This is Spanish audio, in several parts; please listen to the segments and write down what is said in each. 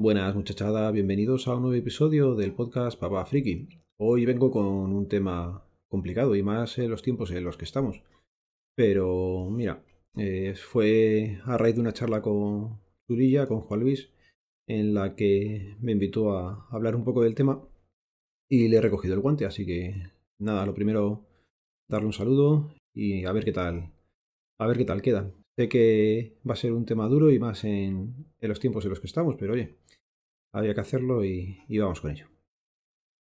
Buenas muchachada, bienvenidos a un nuevo episodio del podcast Papá Friki. Hoy vengo con un tema complicado y más en los tiempos en los que estamos. Pero mira, eh, fue a raíz de una charla con Zurilla, con Juan Luis, en la que me invitó a hablar un poco del tema y le he recogido el guante, así que nada, lo primero darle un saludo y a ver qué tal, a ver qué tal queda. Sé que va a ser un tema duro y más en, en los tiempos en los que estamos, pero oye, había que hacerlo y, vamos con ello.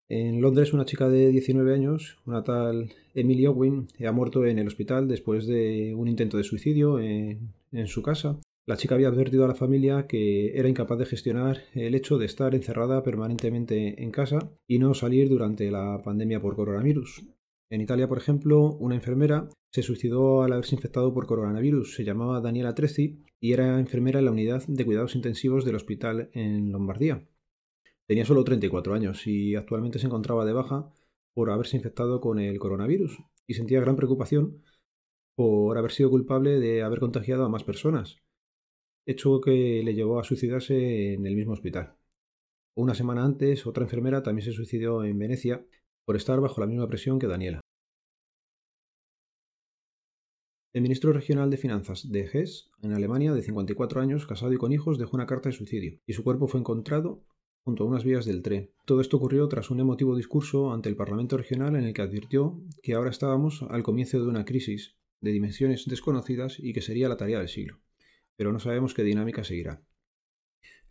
En Londres, una chica de 19 años, una tal Emily Owen, ha muerto en el hospital después de un intento de suicidio en, su casa. La chica había advertido a la familia que era incapaz de gestionar el hecho de estar encerrada permanentemente en casa y no salir durante la pandemia por coronavirus. En Italia, por ejemplo, una enfermera se suicidó al haberse infectado por coronavirus. Se llamaba Daniela Treci y era enfermera en la unidad de cuidados intensivos del hospital en Lombardía. Tenía solo 34 años y actualmente se encontraba de baja por haberse infectado con el coronavirus y sentía gran preocupación por haber sido culpable de haber contagiado a más personas, hecho que le llevó a suicidarse en el mismo hospital. Una semana antes, otra enfermera también se suicidó en Venecia por estar bajo la misma presión que Daniela. El ministro regional de finanzas de Hesse, en Alemania, de 54 años, casado y con hijos, dejó una carta de suicidio, y su cuerpo fue encontrado junto a unas vías del tren. Todo esto ocurrió tras un emotivo discurso ante el Parlamento regional en el que advirtió que ahora estábamos al comienzo de una crisis de dimensiones desconocidas y que sería la tarea del siglo. Pero no sabemos qué dinámica seguirá.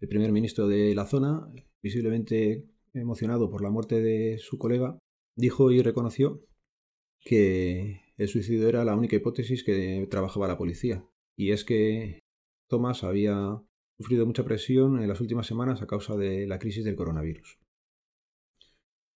El primer ministro de la zona, visiblemente emocionado por la muerte de su colega, dijo y reconoció que el suicidio era la única hipótesis que trabajaba la policía. Y es que Thomas había sufrido mucha presión en las últimas semanas a causa de la crisis del coronavirus.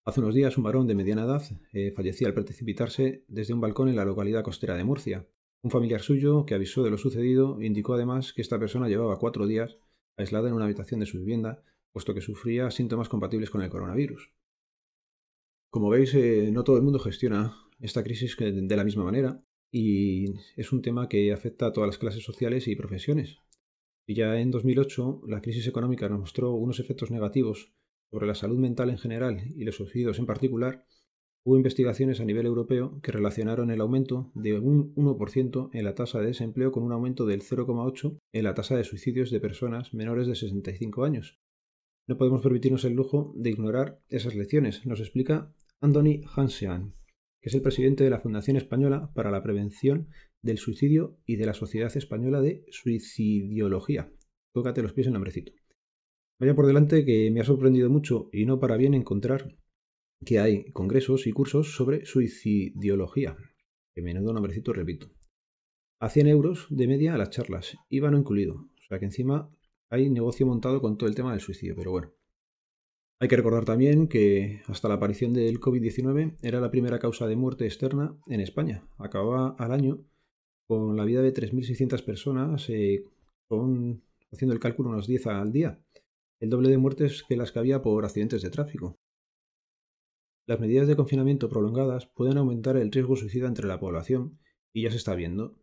Hace unos días un varón de mediana edad eh, fallecía al precipitarse desde un balcón en la localidad costera de Murcia. Un familiar suyo, que avisó de lo sucedido, indicó además que esta persona llevaba cuatro días aislada en una habitación de su vivienda, puesto que sufría síntomas compatibles con el coronavirus. Como veis, eh, no todo el mundo gestiona esta crisis de la misma manera y es un tema que afecta a todas las clases sociales y profesiones. Y ya en 2008 la crisis económica nos mostró unos efectos negativos sobre la salud mental en general y los suicidios en particular, hubo investigaciones a nivel europeo que relacionaron el aumento de un 1% en la tasa de desempleo con un aumento del 0,8% en la tasa de suicidios de personas menores de 65 años. No podemos permitirnos el lujo de ignorar esas lecciones, nos explica Anthony Hansean, que es el presidente de la Fundación Española para la Prevención del Suicidio y de la Sociedad Española de Suicidiología. Tócate los pies en nombrecito. Vaya por delante que me ha sorprendido mucho y no para bien encontrar que hay congresos y cursos sobre suicidiología. Que menudo nombrecito, repito. A 100 euros de media a las charlas, IVA no incluido. O sea que encima hay negocio montado con todo el tema del suicidio, pero bueno. Hay que recordar también que hasta la aparición del COVID-19 era la primera causa de muerte externa en España. Acababa al año con la vida de 3.600 personas, eh, haciendo el cálculo unos 10 al día, el doble de muertes que las que había por accidentes de tráfico. Las medidas de confinamiento prolongadas pueden aumentar el riesgo suicida entre la población y ya se está viendo.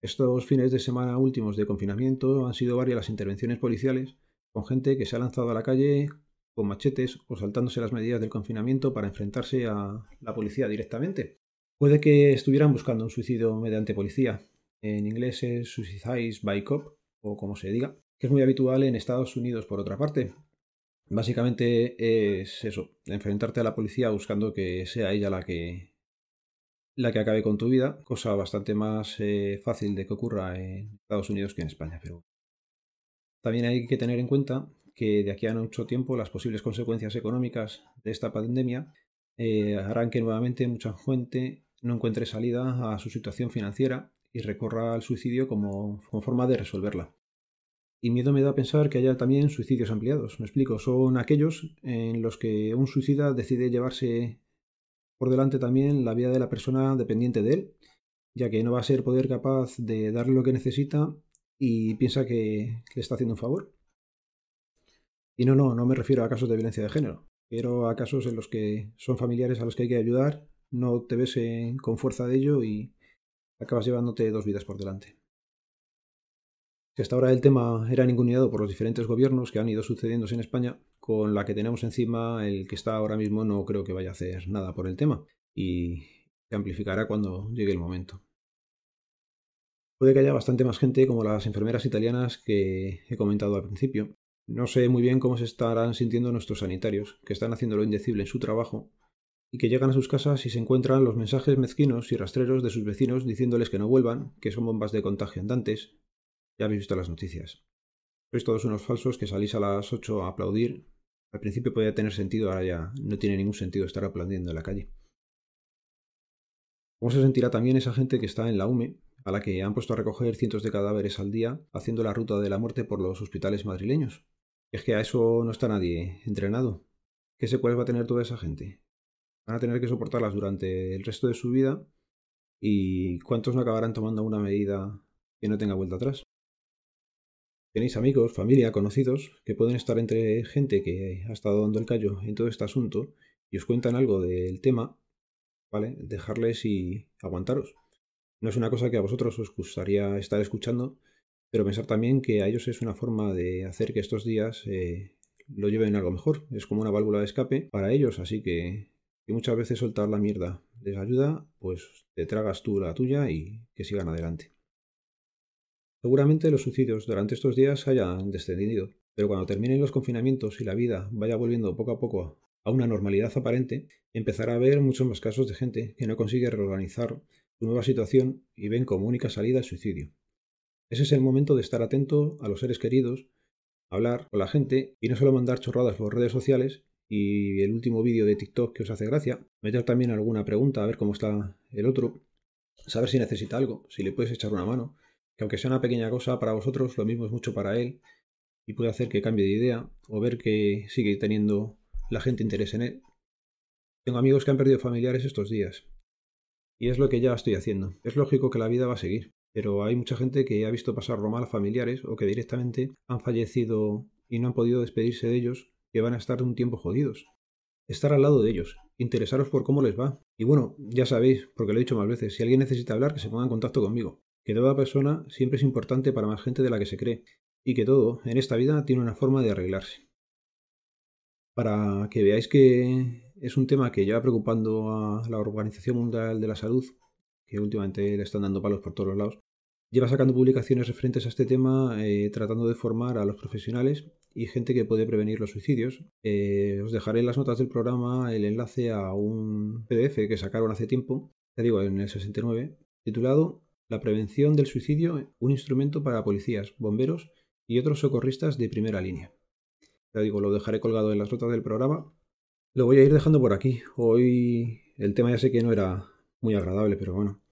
Estos fines de semana últimos de confinamiento han sido varias las intervenciones policiales con gente que se ha lanzado a la calle con machetes o saltándose las medidas del confinamiento para enfrentarse a la policía directamente. Puede que estuvieran buscando un suicidio mediante policía. En inglés es suicide by cop, o como se diga, que es muy habitual en Estados Unidos por otra parte. Básicamente es eso, enfrentarte a la policía buscando que sea ella la que la que acabe con tu vida, cosa bastante más eh, fácil de que ocurra en Estados Unidos que en España. Pero también hay que tener en cuenta que de aquí a mucho tiempo las posibles consecuencias económicas de esta pandemia eh, harán que nuevamente mucha gente no encuentre salida a su situación financiera y recorra al suicidio como, forma de resolverla. Y miedo me da pensar que haya también suicidios ampliados. Me explico, son aquellos en los que un suicida decide llevarse por delante también la vida de la persona dependiente de él, ya que no va a ser poder capaz de darle lo que necesita y piensa que le está haciendo un favor. Y no, no, no me refiero a casos de violencia de género, pero a casos en los que son familiares a los que hay que ayudar, no te ves con fuerza de ello y acabas llevándote dos vidas por delante. Si hasta ahora el tema era ninguneado por los diferentes gobiernos que han ido sucediéndose en España, con la que tenemos encima, el que está ahora mismo no creo que vaya a hacer nada por el tema y se amplificará cuando llegue el momento. Puede que haya bastante más gente como las enfermeras italianas que he comentado al principio. No sé muy bien cómo se estarán sintiendo nuestros sanitarios, que están haciendo lo indecible en su trabajo y que llegan a sus casas y se encuentran los mensajes mezquinos y rastreros de sus vecinos diciéndoles que no vuelvan, que son bombas de contagio andantes. Ya habéis visto las noticias. Sois todos unos falsos que salís a las 8 a aplaudir. Al principio podía tener sentido, ahora ya no tiene ningún sentido estar aplaudiendo en la calle. ¿Cómo se sentirá también esa gente que está en la UME, a la que han puesto a recoger cientos de cadáveres al día, haciendo la ruta de la muerte por los hospitales madrileños? Es que a eso no está nadie entrenado. ¿Qué secuelas va a tener toda esa gente? Van a tener que soportarlas durante el resto de su vida y cuántos no acabarán tomando una medida que no tenga vuelta atrás. Tenéis amigos, familia, conocidos que pueden estar entre gente que ha estado dando el callo en todo este asunto y os cuentan algo del tema, ¿vale? Dejarles y aguantaros. No es una cosa que a vosotros os gustaría estar escuchando, pero pensar también que a ellos es una forma de hacer que estos días eh, lo lleven algo mejor. Es como una válvula de escape para ellos, así que y muchas veces soltar la mierda les ayuda, pues te tragas tú la tuya y que sigan adelante. Seguramente los suicidios durante estos días hayan descendido, pero cuando terminen los confinamientos y la vida vaya volviendo poco a poco a una normalidad aparente, empezará a haber muchos más casos de gente que no consigue reorganizar su nueva situación y ven como única salida el suicidio. Ese es el momento de estar atento a los seres queridos, hablar con la gente y no solo mandar chorradas por redes sociales y el último vídeo de TikTok que os hace gracia, meter también alguna pregunta a ver cómo está el otro, saber si necesita algo, si le puedes echar una mano, que aunque sea una pequeña cosa para vosotros, lo mismo es mucho para él y puede hacer que cambie de idea o ver que sigue teniendo la gente interés en él. Tengo amigos que han perdido familiares estos días y es lo que ya estoy haciendo. Es lógico que la vida va a seguir, pero hay mucha gente que ha visto pasar mal a familiares o que directamente han fallecido y no han podido despedirse de ellos que van a estar un tiempo jodidos. Estar al lado de ellos, interesaros por cómo les va. Y bueno, ya sabéis, porque lo he dicho más veces, si alguien necesita hablar, que se ponga en contacto conmigo. Que toda persona siempre es importante para más gente de la que se cree, y que todo en esta vida tiene una forma de arreglarse. Para que veáis que es un tema que lleva preocupando a la Organización Mundial de la Salud, que últimamente le están dando palos por todos los lados, lleva sacando publicaciones referentes a este tema, eh, tratando de formar a los profesionales y gente que puede prevenir los suicidios. Eh, os dejaré en las notas del programa el enlace a un PDF que sacaron hace tiempo, ya digo, en el 69, titulado La prevención del suicidio, un instrumento para policías, bomberos y otros socorristas de primera línea. Ya digo, lo dejaré colgado en las notas del programa. Lo voy a ir dejando por aquí. Hoy el tema ya sé que no era muy agradable, pero bueno.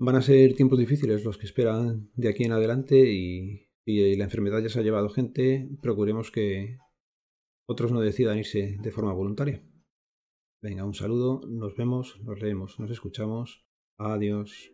Van a ser tiempos difíciles los que esperan de aquí en adelante y y la enfermedad ya se ha llevado gente, procuremos que otros no decidan irse de forma voluntaria. Venga, un saludo, nos vemos, nos leemos, nos escuchamos. Adiós.